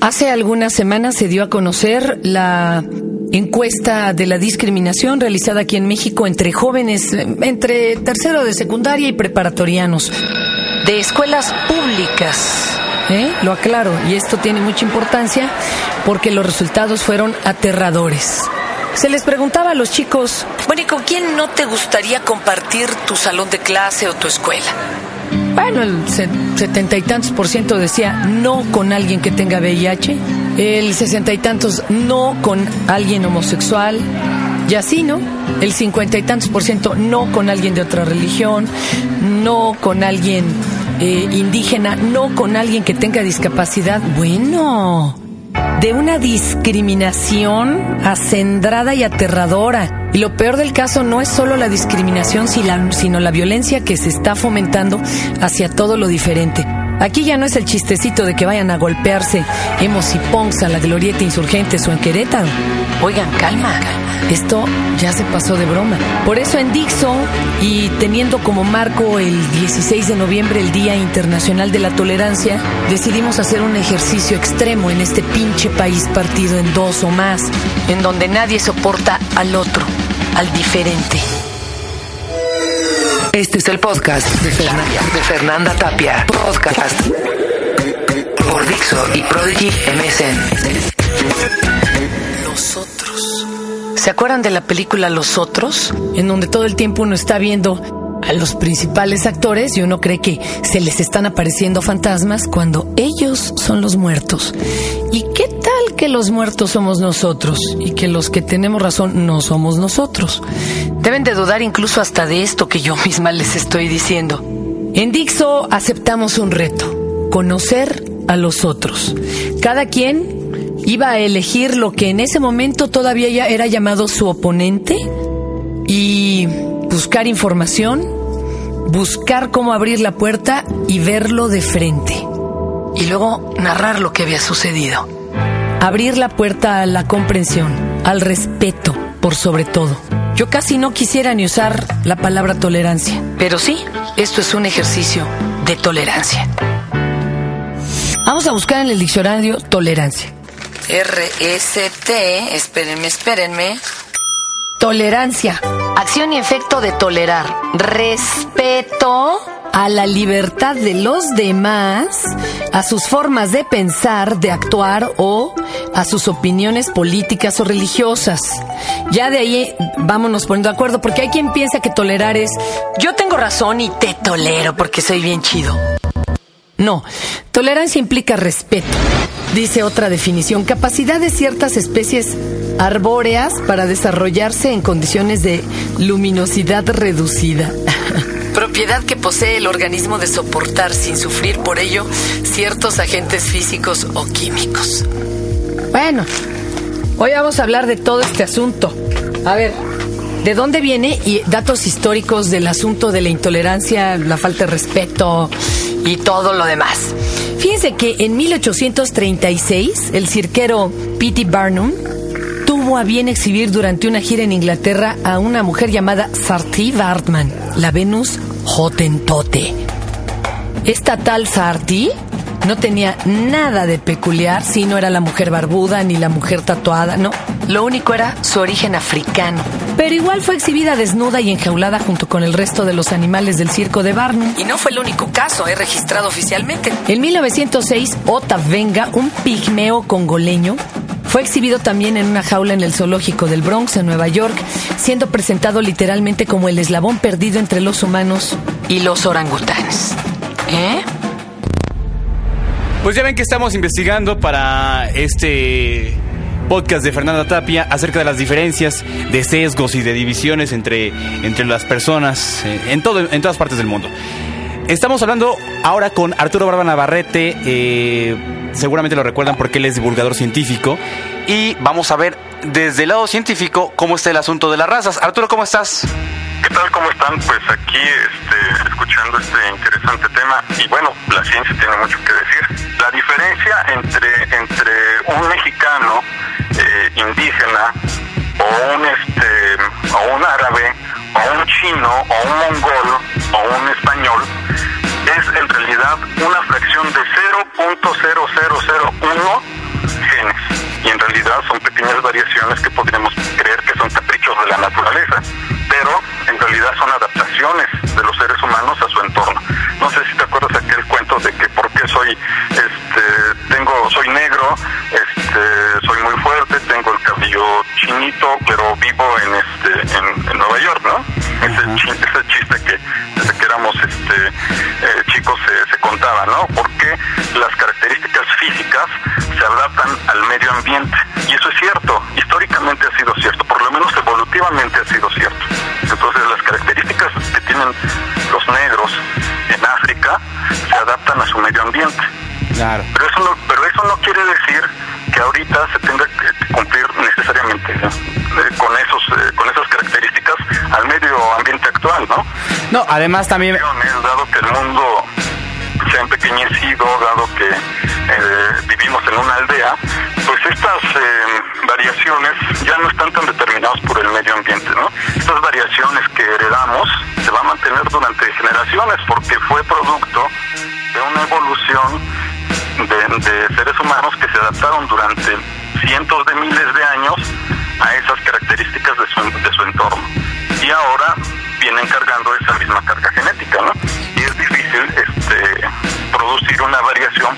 Hace algunas semanas se dio a conocer la encuesta de la discriminación realizada aquí en México entre jóvenes, entre tercero de secundaria y preparatorianos, de escuelas públicas. ¿eh? Lo aclaro, y esto tiene mucha importancia porque los resultados fueron aterradores. Se les preguntaba a los chicos, bueno, ¿y con quién no te gustaría compartir tu salón de clase o tu escuela? Bueno, el se- setenta y tantos por ciento decía no con alguien que tenga VIH, el sesenta y tantos no con alguien homosexual, y así, ¿no? El cincuenta y tantos por ciento no con alguien de otra religión, no con alguien eh, indígena, no con alguien que tenga discapacidad. Bueno, de una discriminación acendrada y aterradora. Y lo peor del caso no es solo la discriminación, sino la violencia que se está fomentando hacia todo lo diferente. Aquí ya no es el chistecito de que vayan a golpearse hemos y punks a la glorieta insurgentes o en Querétaro. Oigan, calma. Esto ya se pasó de broma. Por eso en Dixon y teniendo como marco el 16 de noviembre, el Día Internacional de la Tolerancia, decidimos hacer un ejercicio extremo en este pinche país partido en dos o más, en donde nadie soporta al otro, al diferente. Este es el podcast de Fernanda, de Fernanda Tapia. Podcast por Dixo y Prodigy MSN. Los otros. ¿Se acuerdan de la película Los otros? En donde todo el tiempo uno está viendo a los principales actores y uno cree que se les están apareciendo fantasmas cuando ellos son los muertos. ¿Y qué que los muertos somos nosotros y que los que tenemos razón no somos nosotros? Deben de dudar incluso hasta de esto que yo misma les estoy diciendo. En Dixo aceptamos un reto, conocer a los otros. Cada quien iba a elegir lo que en ese momento todavía ya era llamado su oponente y buscar información, buscar cómo abrir la puerta y verlo de frente. Y luego narrar lo que había sucedido. Abrir la puerta a la comprensión, al respeto, por sobre todo. Yo casi no quisiera ni usar la palabra tolerancia, pero sí, esto es un ejercicio de tolerancia. Vamos a buscar en el diccionario tolerancia. R-S-T, espérenme, espérenme. Tolerancia. Acción y efecto de tolerar. Respeto a la libertad de los demás, a sus formas de pensar, de actuar o a sus opiniones políticas o religiosas. Ya de ahí vámonos poniendo de acuerdo, porque hay quien piensa que tolerar es yo tengo razón y te tolero porque soy bien chido. No, tolerancia implica respeto. Dice otra definición, capacidad de ciertas especies arbóreas para desarrollarse en condiciones de luminosidad reducida. Propiedad que posee el organismo de soportar sin sufrir por ello ciertos agentes físicos o químicos. Bueno, hoy vamos a hablar de todo este asunto. A ver, ¿de dónde viene? Y datos históricos del asunto de la intolerancia, la falta de respeto y todo lo demás. Fíjense que en 1836 el cirquero P.T. Barnum tuvo a bien exhibir durante una gira en Inglaterra a una mujer llamada Sarti Bartman, la Venus Hottentote. Esta tal Sarti no tenía nada de peculiar si no era la mujer barbuda ni la mujer tatuada, no. Lo único era su origen africano. Pero igual fue exhibida desnuda y enjaulada junto con el resto de los animales del circo de Barnum. Y no fue el único caso, he registrado oficialmente. En 1906, Ota Venga, un pigmeo congoleño, fue exhibido también en una jaula en el zoológico del Bronx, en Nueva York, siendo presentado literalmente como el eslabón perdido entre los humanos y los orangutanes. ¿Eh? Pues ya ven que estamos investigando para este podcast de Fernanda Tapia acerca de las diferencias de sesgos y de divisiones entre, entre las personas eh, en, todo, en todas partes del mundo. Estamos hablando ahora con Arturo Barba Navarrete, eh, seguramente lo recuerdan porque él es divulgador científico, y vamos a ver desde el lado científico cómo está el asunto de las razas. Arturo, ¿cómo estás? ¿Qué tal? ¿Cómo están? Pues aquí este, escuchando este interesante tema y bueno, la ciencia tiene mucho que decir. La diferencia entre, entre un mexicano eh, indígena o un, este, o un árabe o un chino o un mongol o un español es en realidad una fracción de 0.0001 y en realidad son pequeñas variaciones que podríamos creer que son caprichos de la naturaleza, pero en realidad son adaptaciones de los seres humanos a su entorno. No sé si te acuerdas aquel cuento de que por qué soy, este, tengo, soy negro, este, soy muy fuerte, tengo el cabello chinito, pero vivo en este, en, Nueva York, ¿no? Ese, chiste que desde que éramos este, eh, chicos se, se contaba, ¿no? Las características físicas se adaptan al medio ambiente. Y eso es cierto, históricamente ha sido cierto, por lo menos evolutivamente ha sido cierto. Entonces las características que tienen los negros en África se adaptan a su medio ambiente. Claro. Pero eso no, pero eso no quiere decir que ahorita se tenga que cumplir necesariamente eh, con esos eh, con esas características al medio ambiente actual, ¿no? No, además también dado que el mundo se ha empequeñecido, dado que eh, vivimos en una aldea, pues estas eh, variaciones ya no están tan determinadas por el medio ambiente, ¿no? Estas variaciones que heredamos se van a mantener durante generaciones porque fue producto de una evolución de, seres humanos que se adaptaron durante cientos de miles de años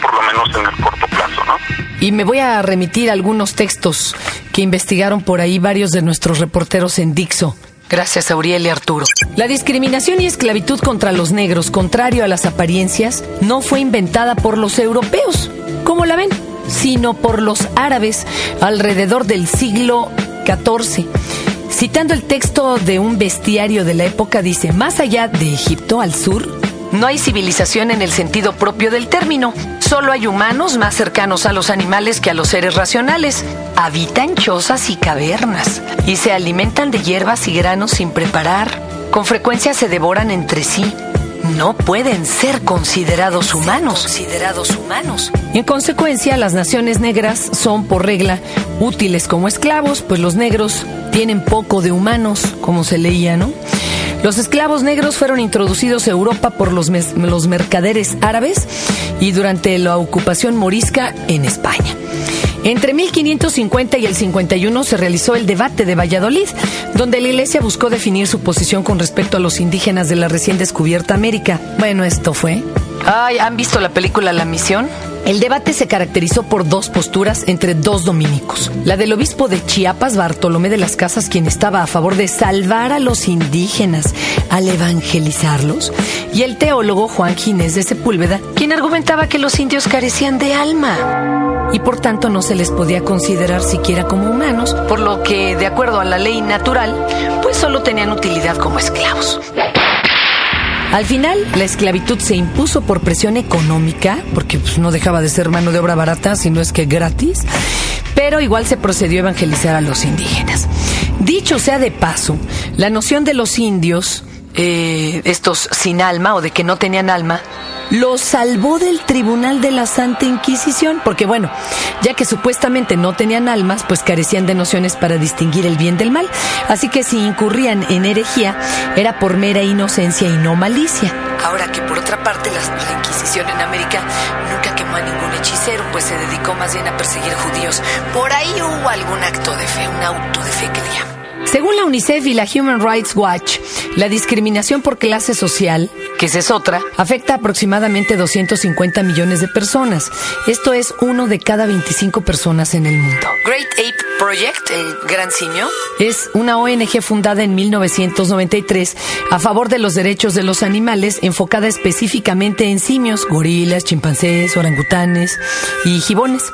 por lo menos en el corto plazo, ¿no? Y me voy a remitir a algunos textos que investigaron por ahí varios de nuestros reporteros en Dixo. Gracias a Uriel y Arturo. La discriminación y esclavitud contra los negros, contrario a las apariencias, no fue inventada por los europeos, como la ven, sino por los árabes alrededor del siglo XIV. Citando el texto de un bestiario de la época, dice, más allá de Egipto al sur, no hay civilización en el sentido propio del término. Solo hay humanos más cercanos a los animales que a los seres racionales. Habitan chozas y cavernas y se alimentan de hierbas y granos sin preparar. Con frecuencia se devoran entre sí. No pueden ser considerados humanos. Considerados humanos. En consecuencia, las naciones negras son por regla útiles como esclavos, pues los negros tienen poco de humanos, como se leía, ¿no? Los esclavos negros fueron introducidos a Europa por los, los mercaderes árabes y durante la ocupación morisca en España. Entre 1550 y el 51 se realizó el debate de Valladolid, donde la iglesia buscó definir su posición con respecto a los indígenas de la recién descubierta América. Bueno, esto fue. Ay, ¿han visto la película La Misión? El debate se caracterizó por dos posturas entre dos dominicos. La del obispo de Chiapas, Bartolomé de las Casas, quien estaba a favor de salvar a los indígenas al evangelizarlos, y el teólogo Juan Ginés de Sepúlveda, quien argumentaba que los indios carecían de alma y por tanto no se les podía considerar siquiera como humanos, por lo que, de acuerdo a la ley natural, pues solo tenían utilidad como esclavos. Al final, la esclavitud se impuso por presión económica, porque pues, no dejaba de ser mano de obra barata, sino es que gratis, pero igual se procedió a evangelizar a los indígenas. Dicho sea de paso, la noción de los indios, eh, estos sin alma o de que no tenían alma, los salvó del tribunal de la Santa Inquisición, porque bueno, ya que supuestamente no tenían almas, pues carecían de nociones para distinguir el bien del mal, así que si incurrían en herejía, era por mera inocencia y no malicia. Ahora que por otra parte la, Inquisición en América nunca quemó a ningún hechicero, pues se dedicó más bien a perseguir judíos. Por ahí hubo algún acto de fe, un auto de fe que le. Según la UNICEF y la Human Rights Watch, la discriminación por clase social, que esa es otra, afecta a aproximadamente 250 millones de personas. Esto es uno de cada 25 personas en el mundo. Great Ape Project, el Gran Simio, es una ONG fundada en 1993 a favor de los derechos de los animales, enfocada específicamente en simios, gorilas, chimpancés, orangutanes y gibones.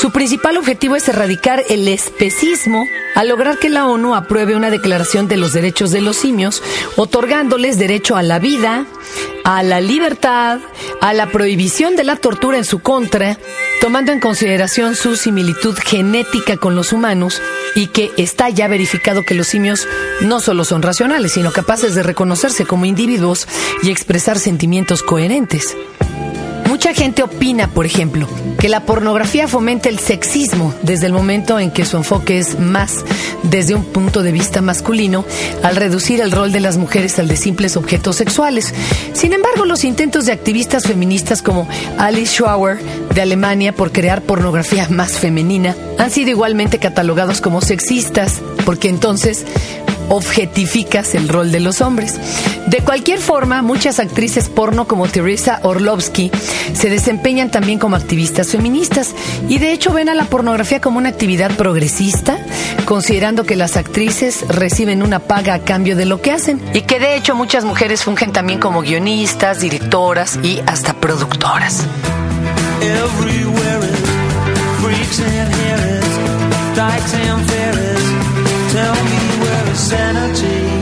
Su principal objetivo es erradicar el especismo al lograr que la ONU apruebe una declaración de los derechos de los simios, otorgándoles derecho a la vida, a la libertad, a la prohibición de la tortura en su contra, tomando en consideración su similitud genética con los humanos y que está ya verificado que los simios no solo son racionales, sino capaces de reconocerse como individuos y expresar sentimientos coherentes. Mucha gente opina, por ejemplo, que la pornografía fomenta el sexismo desde el momento en que su enfoque es más desde un punto de vista masculino, al reducir el rol de las mujeres al de simples objetos sexuales. Sin embargo, los intentos de activistas feministas como Alice Schauer de Alemania por crear pornografía más femenina han sido igualmente catalogados como sexistas, porque entonces objetificas el rol de los hombres. De cualquier forma, muchas actrices porno como Teresa Orlovsky se desempeñan también como activistas feministas y de hecho ven a la pornografía como una actividad progresista, considerando que las actrices reciben una paga a cambio de lo que hacen y que de hecho muchas mujeres fungen también como guionistas, directoras y hasta productoras. sanity.